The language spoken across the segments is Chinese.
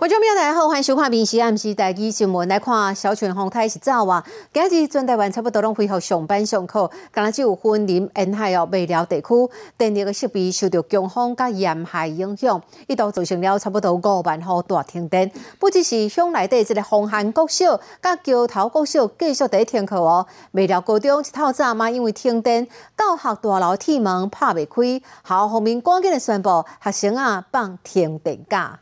观众朋友大家好，欢迎收看《明时暗时台记新闻》。来看小泉风台是走啊，今日全台湾差不多拢恢复上班上课，今日只有云林沿海哦未了地区电力的设备受到强风甲沿海影响，一度造成了差不多五万户大停电。不只是乡内底这个红汉国小、甲桥头国小继续在停课哦，未了高中一透早嘛，因为停电，教学大楼铁门拍未开，校方面赶紧的宣布学生啊放停电假。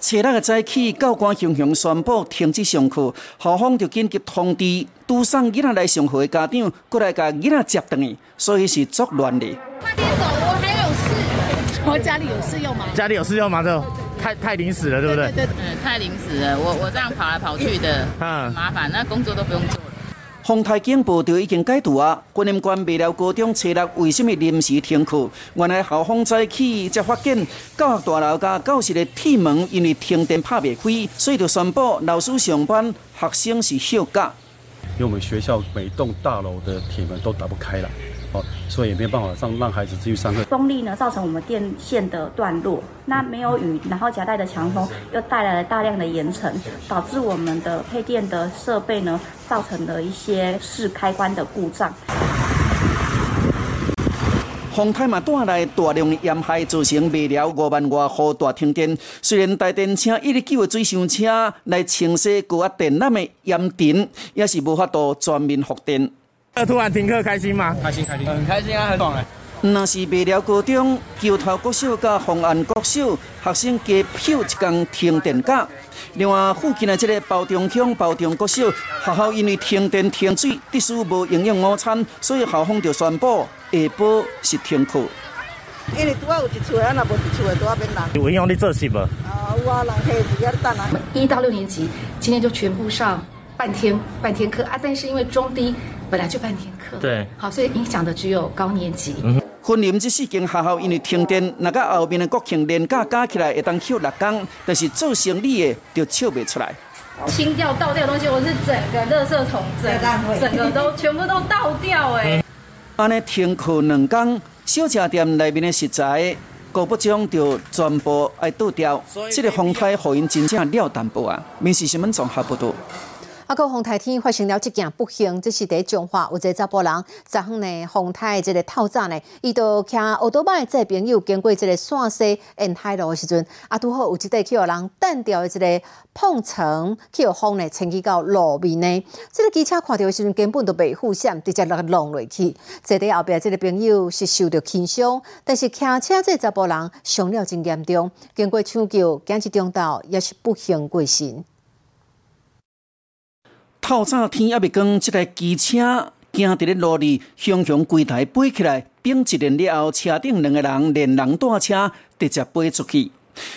初六的早起，教官雄雄宣布停止上课，校方就紧急通知，拄送囡仔来上课的家长，过来甲囡仔接回去，所以是作乱的。快点走，我还有事。我家里有事要忙。家里有事要忙就太太临时了，对不对？对对，嗯，太临时了。我我这样跑来跑去的，很麻烦，那工作都不用做。丰台警报就已经解读啊！观音关未了高中初六为什么临时停课？原来校方早起才发现教学大楼加教室的铁门因为停电拍未开，所以就宣布老师上班，学生是休假。因为我们学校每栋大楼的铁门都打不开了。所以也没有办法让让孩子继续上课。风力呢，造成我们电线的断落。那没有雨，然后夹带的强风又带来了大量的盐尘，导致我们的配电的设备呢，造成了一些试开关的故障。风台嘛带来大量的盐害，造成未了五万外户大停电。虽然大电车一日救的水上车来清洗高压电缆的盐田，也是无法度全面复电。突然停课，开心吗？开心，开心，很开心啊，很爽哎。那是未了高中、桥头国小、甲红安国小学生加票一天停电假。另外，附近的这个包中乡、包中国小学校因为停电停水，得需无营养午餐，所以校方就宣布下晡是停课。因为拄啊有一厝的，啊若无一厝的拄啊免人。有影响你做事无？啊，有啊，人客伫遐等啊。一到六年级今天就全部上半天半天课啊，但是因为中低。本来就半天课，对，好，所以影响的只有高年级。嗯昆林这四间学校因为停电，那个后面的国庆连假加起来会当休六工，但是做生意的就笑不出来。清掉倒掉东西，我是整个垃圾桶整整个都全部都倒掉哎。安尼停课两天，小吃店内面的食材，各不将就全部爱倒掉。这个风台互因真正了淡薄啊，面试新闻综合报道。啊，个风台天发生了一件不幸，这是第一种。有一个查甫人昨昏呢，风台这个透早呢，伊都骑奥多麦载朋友经过这个山西沿海路的时阵，啊，拄好有一块去互人弹掉的这个碰层，去互风呢冲击到路面呢。这个机车看到的时阵根本都未护险，直接落浪落去。坐在后边这个朋友是受到轻伤，但是骑车这查甫人伤了真严重，经过抢救，紧急中道也是不幸过身。透早天还未光，这台机车行伫咧路里，雄雄柜台飞起来，并一连了后，车顶两个人连人带车直接飞出去。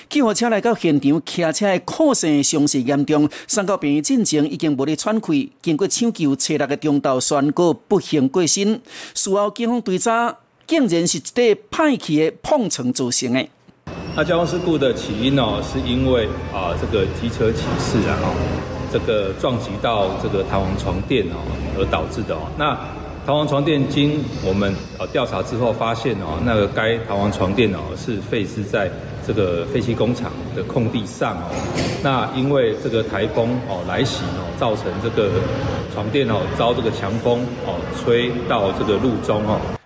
救护车来到现场，骑车的可生伤势严重，送到病院进前已经无力喘气。经过抢救，车六个中道宣告不幸过身。事后警方追查，竟然是一块歹去的碰撞造成的。那交通事故的起因哦，是因为啊，这个机车骑士啊，这个撞击到这个弹簧床垫哦，而导致的哦。那弹簧床垫经我们呃调查之后发现哦，那个该弹簧床垫哦是废置在这个废弃工厂的空地上哦。那因为这个台风哦来袭哦，造成这个床垫哦遭这个强风哦吹到这个路中哦。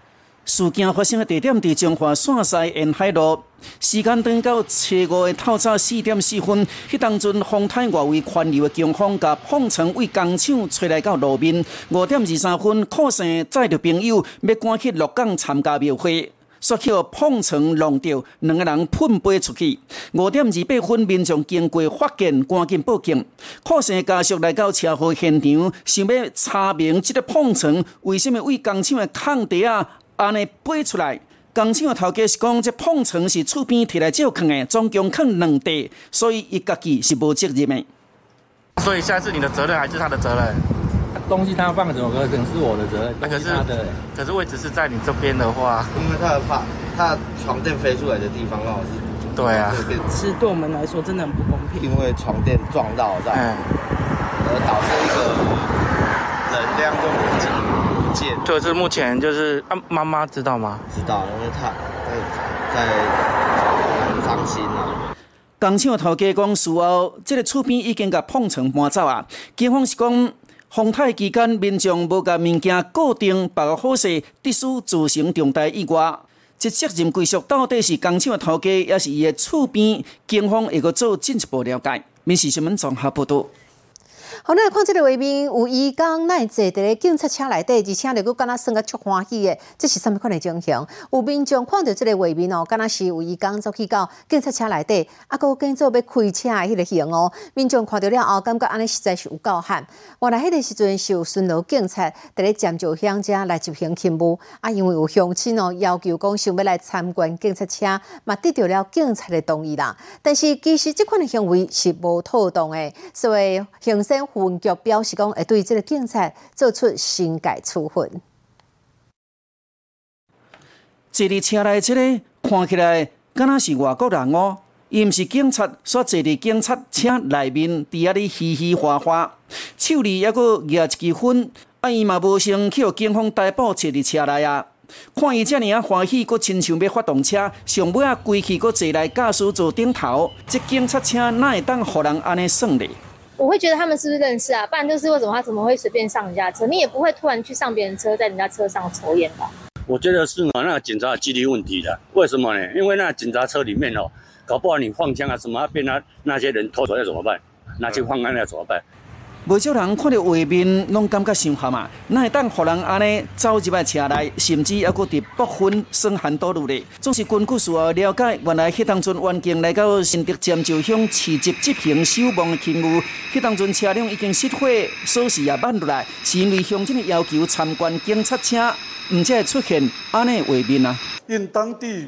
事件发生的地点在中华线西沿海路，时间等到初五的透早四点四分，迄当阵风台外围宽流的强风，甲碰层为工厂吹来到路面。五点二三分，考生载着朋友要赶去鹿港参加庙会，煞去碰层弄掉，两个人喷飞出去。五点二八分，民众经过发现，赶紧报警。考生家属来到车祸现场，想要查明这个碰层为什么为工厂的空地啊？安尼背出来，工厂的头家是讲，这碰床是厝边摕来照看的，总共看两地，所以伊家己是无责任的。所以现在是你的责任还是他的责任？东西他放怎么，可能是我的责任。那可是他的，可是位置是在你这边的话，因为他的发，他床垫飞出来的地方刚好是。对啊。是对我们来说真的很不公平。因为床垫撞到这样，而导致一个能量就就是目前就是啊，妈妈知道吗？知道，因为他在在很伤心啊。工厂头家讲，事后这个厝边已经甲碰层搬走啊。警方是讲，风台期间民众无甲物件固定绑好势，必须自行重大意外。这责任归属到底是工厂的头家，还是伊的厝边？警方会个做进一步了解。民事新闻综合报道。好，咱来看这个画面，有义工奈坐伫咧警察车内底，而且咧佫敢若算个足欢喜的，这是什么款的情形？有民众看到这个画面哦，敢若是有伊讲走去到警察车内底，啊，佫跟做要开车的迄个形哦。民众看到了后，感觉安尼实在是有够悍。原来迄个时阵是有巡逻警察伫咧占就乡者来执行勤务，啊，因为有乡亲哦要求讲想要来参观警察车，嘛得到了警察的同意啦。但是其实这款的行为是无妥当的，所以行政。分局表示讲，会对这个警察做出新改处分。坐伫车内这个看起来，敢若是外国人哦，伊毋是警察，煞坐伫警察车内面，伫遐里嘻嘻哈哈，手里还佫举一支烟，啊，伊嘛无先去互警方逮捕，坐伫车内啊。看伊遮尔啊欢喜，佫亲像要发动车，上尾啊规气佫坐来驾驶座顶头，这警察车哪会当互人安尼算呢？我会觉得他们是不是认识啊？不然就是为什么他怎么会随便上人家车？你也不会突然去上别人车，在人家车上抽烟吧？我觉得是嘛，那个警察纪律问题的。为什么呢？因为那警察车里面哦，搞不好你放枪啊什么，被那那些人偷走要怎么办？拿去放案要怎么办？不少人看到画面，拢感觉伤害嘛。那会当互人安尼走入来车内，甚至还佫伫部分生寒多路咧。总是根据事后了解，原来迄当阵员警来到新竹尖石乡市集执行守望的勤务，迄当阵车辆已经熄火，锁匙也挽落来，是因为乡亲的要求参观警察车，唔才会出现安尼画面啊。因当地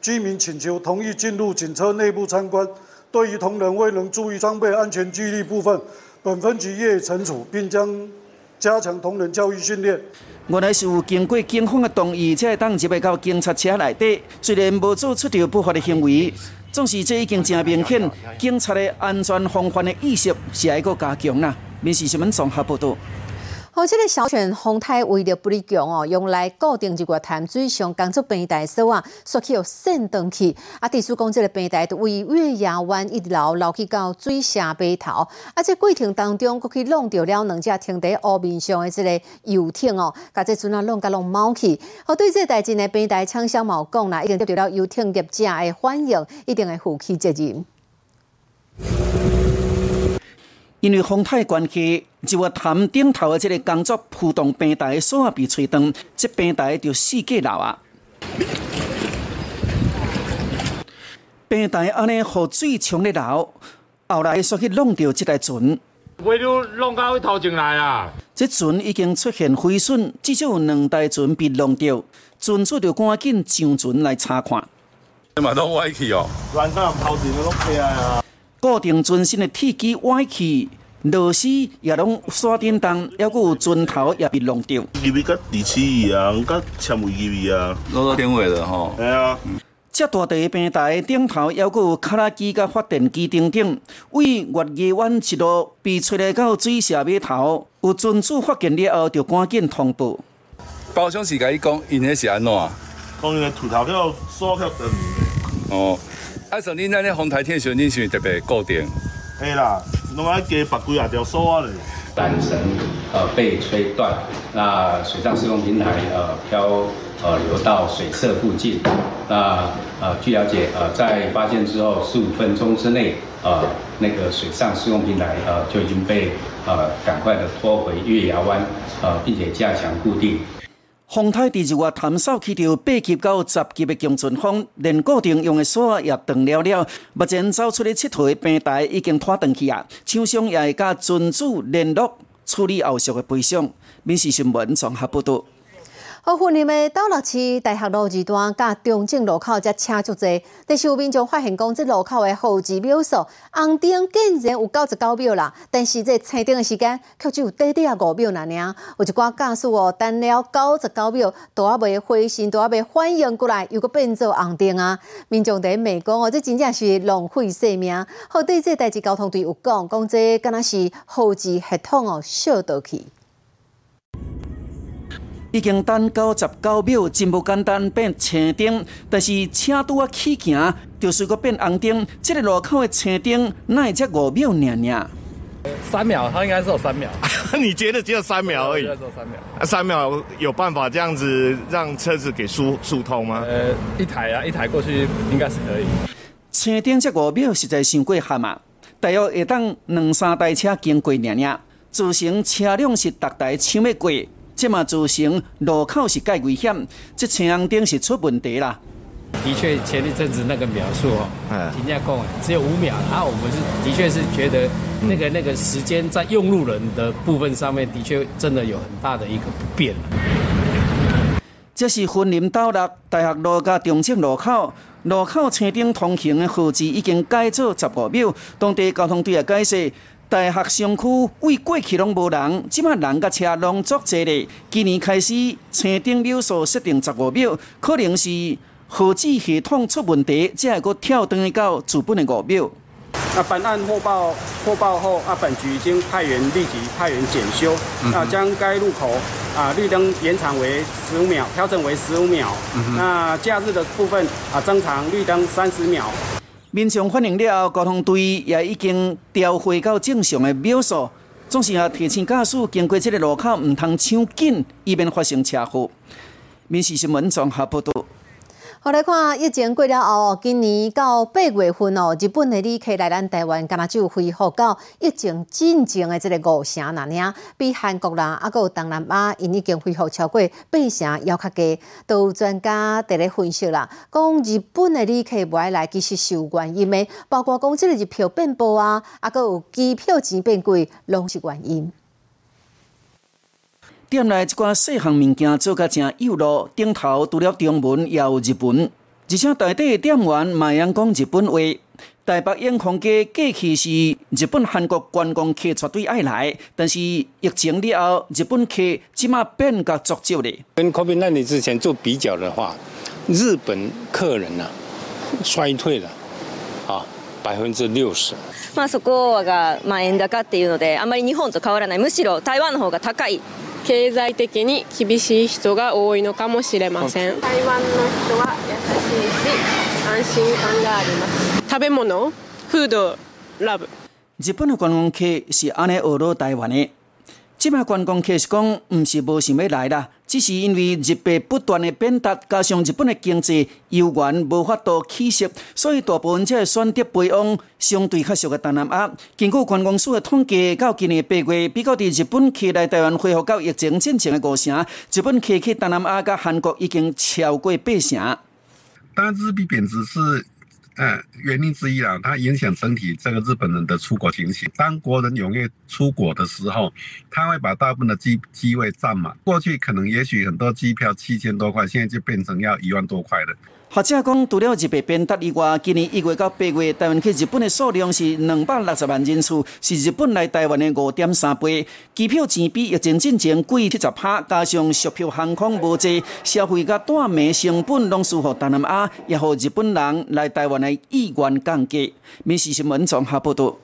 居民请求同意进入警车内部参观，对于同仁未能注意装备安全距离部分。本分局予以惩处，并将加强同仁教育训练。原来是有经过警方的同意，才会当入来到警察车内底。虽然无做出条不法的行为，总是这已经真明显，警察的安全防范的意识是还个加强啦。民事新闻综合报道。好，这个小泉风台为了不利强哦，用来固定一个潭水上工作平台所啊，刷起有线灯去啊。地叔讲，这个平台都为月牙湾一路流去到水下码头，啊，这过程当中，佫去弄掉了两只停在湖面上的这个游艇哦，甲这船啊弄甲弄冒去。好，对这代志呢，平台枪响冇讲啦，一定得到了游艇业者的欢迎，一定会负起责任。因为风太关系，就我潭顶头的这个工作浮动平台锁啊被吹断，这平台就四界楼啊。平台安尼河水冲咧流，后来煞去弄掉这台船。为了弄到头前来啊！这船已经出现毁损，至少有两台船被弄掉，船主就赶紧上船来查看。你嘛都歪去哦，头前都起来啊！固定船身的铁机歪去，螺丝也拢刷颠动，还佫有船头也被弄掉。入面甲地磁一样，甲纤维入面啊，弄到电位了吼。系啊，这大地平台顶头还佫有卡拉机甲发电机等等，为月夜湾一路被吹来到水下码头，有船主发现了后，就赶紧通报。包厢是甲伊讲，因迄是安怎？讲因个土头叫锁掉断。哦。啊！像恁那咧风台天时，恁是特别固定。系啦，拢爱加拔几啊条锁啊嘞。缆绳呃被吹断，那水上施工平台呃漂呃流到水侧附近。那呃据了解呃在发现之后十五分钟之内呃那个水上施工平台呃就已经被呃赶快的拖回月牙湾呃并且加强固定。风台第二外探索去到八级到十级的强阵风，连固定用的锁也断了了。目前走出的七台平台已经拖断去啊，厂商也会甲船主联络处理后续的赔偿。民事新闻综合报道。好，云林的斗六市大学路二段甲中正路口才车足多，但是有民众发现讲，这路口的号字秒数红灯竟然有九十九秒啦，但是这车灯的时间却只有短短五秒那尔。有一寡驾驶哦，等了九十九秒，都还未回神，都还未反应过来，又搁变做红灯啊！民众在骂讲哦，这真正是浪费生命。好，对这代志交通队有讲，讲这敢若是号字系统哦，小倒去。已经等九十九秒，真不简单变青灯，但是车拄啊起行，就是个变红灯。这个路口的青灯，那会才五秒尔尔。三秒，它应该是有三秒。你觉得只有三秒而已？只有三秒。啊，三秒有办法这样子让车子给疏疏通吗？呃，一台啊，一台过去应该是可以。青灯这五秒实在伤过 hạn 啊！大约会当两三台车经过尔尔，造成车辆是逐台抢要过。这嘛造成路口是介危险，这青红灯是出问题啦。的确，前一阵子那个秒数哦，停价供只有五秒，然后我们是的确是觉得那个那个时间在用路人的部分上面，的确真的有很大的一个不便。这是分林道六大学路加中正路口，路口车灯通行的号志已经改做十五秒，当地交通队也解释。大学商区为过去拢无人，即马人甲车拢足济咧。今年开始，车顶秒数设定十五秒，可能是何止系统出问题，才会阁跳转到主本的五秒。那本案获报获报后，啊，本局已经派员立即派员检修，啊，将该路口啊绿灯延长为十五秒，调整为十五秒。那假日的部分啊，增长绿灯三十秒。民众反映了后，交通队也已经调回到正常的秒数，总是也提醒驾驶经过这个路口，唔通抢紧，以免发生车祸。民事新闻综合报道。好来看，疫情过了后，今年到八月份哦，日本的旅客来咱台湾，干嘛就恢复到疫情进前的这个五成那样，比韩国啦，啊，有东南亚，因已经恢复超过八成，要较低。都专家伫咧分析啦，讲日本的旅客不爱来，其实是有原因的，包括讲这个日票变薄啊，啊，佮有机票钱变贵，拢是原因。店内一寡细项物件做甲真有路，顶头除了中文，也有日文，而且台底店员嘛用讲日本话。台北烟空街过去是日本、韩国观光客绝对爱来，但是疫情了后，日本客即马变甲足少咧。跟 COVID 那年之前做比较的话，日本客人啊衰退了啊百分之六十。まあそこがまあ円高っていうので、あまり日本と変わらない。むしろ台湾の方が高い。 経済的に厳しい人が多いのかもしれません。台湾の人は優しいし安心感があります。食べ物？フード？ラブ？日本的观光客是安尼学到台湾的即摆观光客是讲，毋是无想要来啦，只是因为日币不断的贬值，加上日本的经济油源无法度起色，所以大部分才会选择飞往相对较熟的东南亚。根据观光署的统计，到今年八月，比较伫日本客来台湾恢复到疫情之前的五成，日本客去东南亚甲韩国已经超过八成。但日币贬值是。嗯，原因之一啊，它影响整体这个日本人的出国情形。当国人踊跃出国的时候，他会把大部分的机机位占满。过去可能也许很多机票七千多块，现在就变成要一万多块了。学者讲，除了日币贬值以外，今年一月到八月，台湾去日本的数量是两百六十万人次，是日本来台湾的五点三倍。机票钱比疫情之前贵七十趴，加上续票航空无济，消费甲带卖成本拢输乎东南亚，也互日本人来台湾的意愿降低。民事新闻综合报道。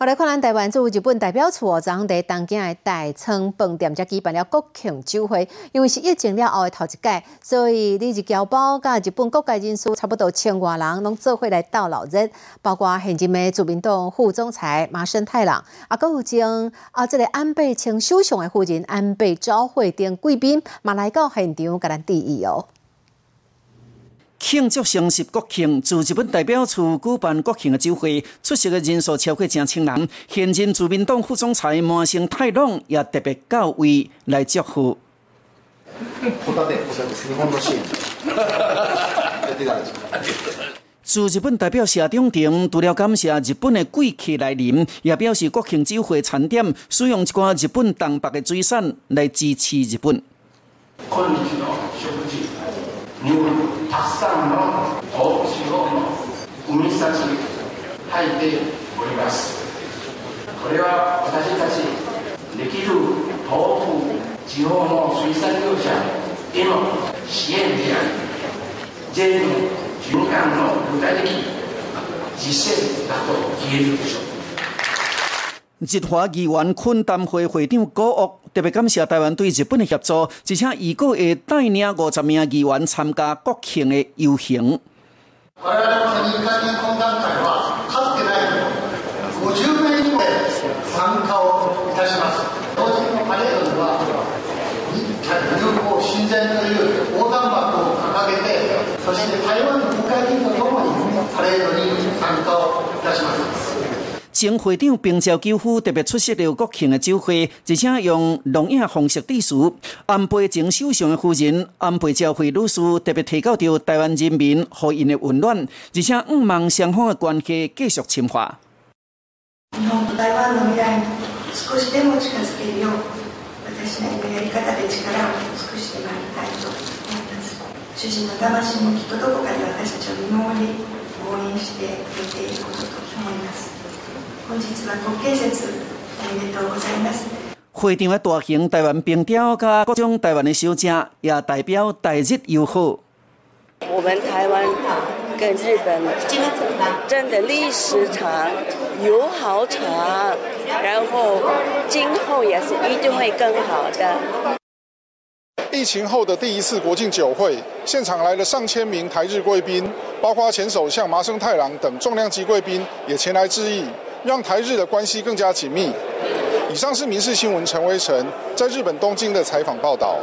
我来看咱台湾驻日本代表处昨昏在东京的大仓饭店，才举办了国庆酒会。因为是疫情了后的头一届，所以日日侨胞甲日本各界人士差不多千外人，拢做伙来到老日，包括现任的自民党副总裁麻生太郎，啊，搁有将啊，这个安倍清首相的夫人安倍昭惠等贵宾，嘛来到现场甲咱致意哦。庆祝双十国庆，驻日本代表处举办国庆的酒会，出席的人数超过成千人。现任自民党副总裁麻生太郎也特别到位来祝贺。自日本代表谢中庭除了感谢日本的贵客来临，也表示国庆酒会餐点使用一寡日本东北的水产来支持日本。たくさんの豆腐を海幸吐いております。これは私たちできる豆腐地方の水産業者への支援であり J の循環の具体的実践だと言えるでしょう日华议员昆丹会会长高屋特别感谢台湾对日本的协助，而且预告会带领五十名议员参加国庆的游行。前会长平照久夫特别出席了国庆的酒会，而且用录影方式致辞。安倍前首相的夫人安倍昭惠女士特别提到着台湾人民和因的温暖，而且毋望双方的关系继续深化。日本と台湾の未来に少しでも近づけるよう、私なりのやり方で力を尽くしてまいりたいと思います。主人の魂もきっとどこかで私たちを見守り、応援してくれていることと思います。 本日は国慶節おめでとうございます。会场的大型台湾冰雕加各种台湾的小吃，也代表台日友好。我们台湾跟日本真的历史长、友好长，然后今后也是一定会更好的。疫情后的第一次国庆酒会，现场来了上千名台日贵宾，包括前首相麻生太郎等重量级贵宾也前来致意。 让台日的关系更加紧密。以上是民事新闻陈威成在日本东京的采访报道。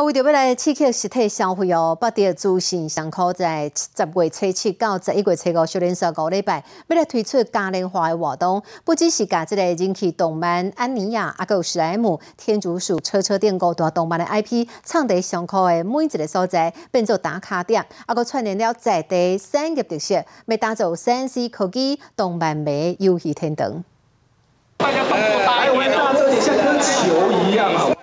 啊，为着要来刺激实体消费哦，北地资讯上课在十月初七到十一月初五，小连续五礼拜，要来推出嘉年华的活动，不只是甲即个人气动漫安妮亚，啊，有史莱姆、天竺鼠、车车电五大动漫的 IP，唱在上课的每一个所在变做打卡点，啊，佮串联了在地产业特色，要打造三 C 科技动漫美游戏天堂。大家哎，我们大这里像跟球一样啊！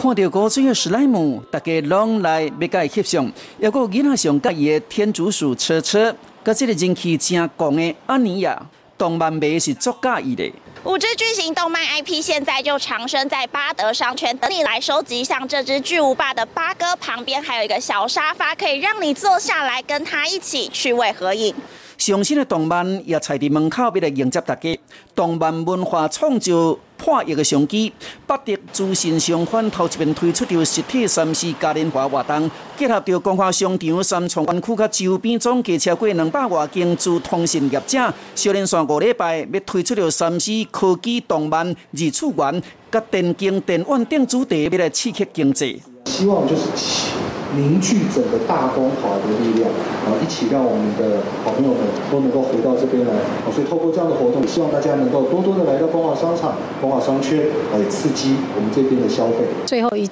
看到高水的史莱姆，大家拢来要甲伊翕相。还有囡仔上介意的天竺鼠车车，甲这个人气正广的安妮亚，动漫迷是足介意的。五只巨型动漫 IP 现在就藏身在巴德商圈，等你来收集。像这只巨无霸的八哥旁边，还有一个小沙发，可以让你坐下来跟他一起趣味合影。上新的动漫也踩伫门口，要来迎接大家。动漫文化创造破亿的商机，百德资讯商贩头一边推出着实体三 C 嘉年华活动，结合着光华商场三重湾区甲周边总计超过两百外间资通信业者，小连续五礼拜要推出着三 C 科技动漫二次元，甲电竞电玩等主题，要来刺激经济。希望就是。凝聚整个大光华的力量，啊，一起让我们的好朋友们都能够回到这边来。所以透过这样的活动，希望大家能够多多的来到光华商场、光华商圈，来刺激我们这边的消费。最后一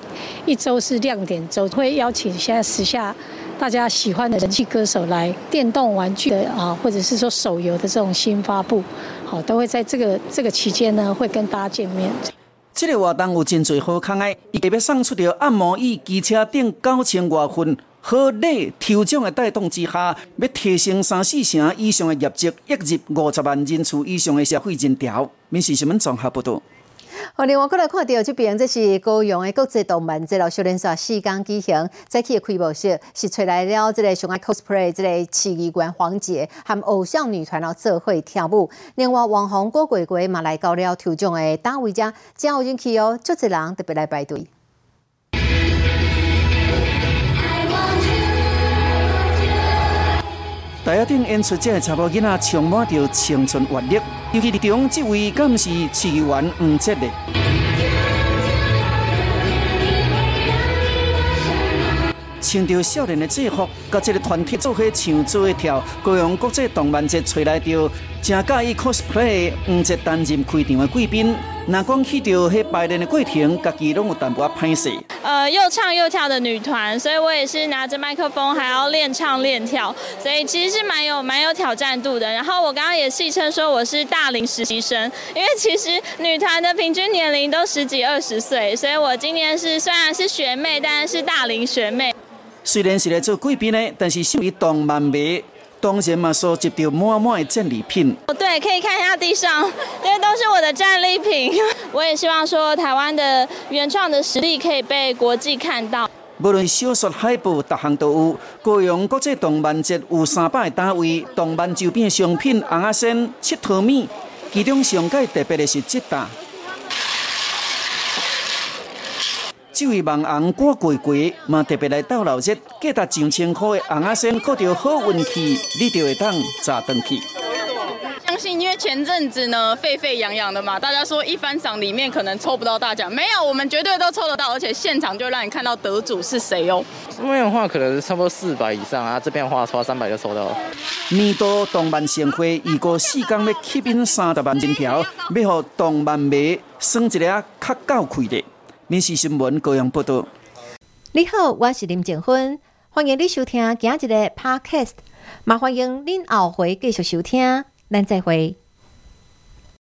一周是亮点周，会邀请现在时下大家喜欢的人气歌手来电动玩具的啊，或者是说手游的这种新发布，好，都会在这个这个期间呢，会跟大家见面。这个活动有真侪好康的，伊特别送出着按摩椅、机车等九千外份好礼抽奖的带动之下，要提升三四成以上的业绩，一入五十万人次以上的消费人潮。民事新闻综合报道。另外过来看到这边，这是高雄的国际动漫节了，少年说四刚举行，早起的开幕式是找来了这个上爱 cosplay 这个奇异馆黄杰和偶像女团了做会跳舞。另外，网红郭鬼鬼嘛来到了抽奖的单位家，真有人气哦，足多人特别来排队。大家顶演出这个查甫囡仔充满着青春活力，尤其中这位更是市议员黄哲的，穿着少年的制服，甲这个团体做伙唱做跳，高雄国际动漫节找来着正介意 cosplay 黄哲担任开场的贵宾。那讲起到迄排练的过程，家己拢有淡薄仔歹势。呃，又唱又跳的女团，所以我也是拿着麦克风，还要练唱练跳，所以其实是蛮有蛮有挑战度的。然后我刚刚也戏称说我是大龄实习生，因为其实女团的平均年龄都十几二十岁，所以我今年是虽然是学妹，但是是大龄学妹。虽然是来做贵宾的，但是属于动漫迷。当然嘛，收集到满满的战利品。哦，对，可以看一下地上，这些都是我的战利品。我也希望说，台湾的原创的实力可以被国际看到。无论小说、海报，各项都有。高雄国际动漫节有三百单位，动漫周边商品、红阿仙、七头米。其中上届特别的是这档。这位网红郭贵贵嘛特别来到老热，价值上千块的红阿仙，靠着好运气，你就会当砸登去。相信因为前阵子呢沸沸扬扬的嘛，大家说一番赏里面可能抽不到大奖，没有，我们绝对都抽得到，而且现场就让你看到得主是谁哦。那边的话可能差不多四百以上啊，这边的话抽三百就抽到了。年度动漫盛会，预过四天要吸引三十万金条，要让动漫迷算一个较够开的。民事新闻高阳报道。你好，我是林静芬，欢迎你收听今日的 podcast，也欢迎您后回继续收听，咱再会。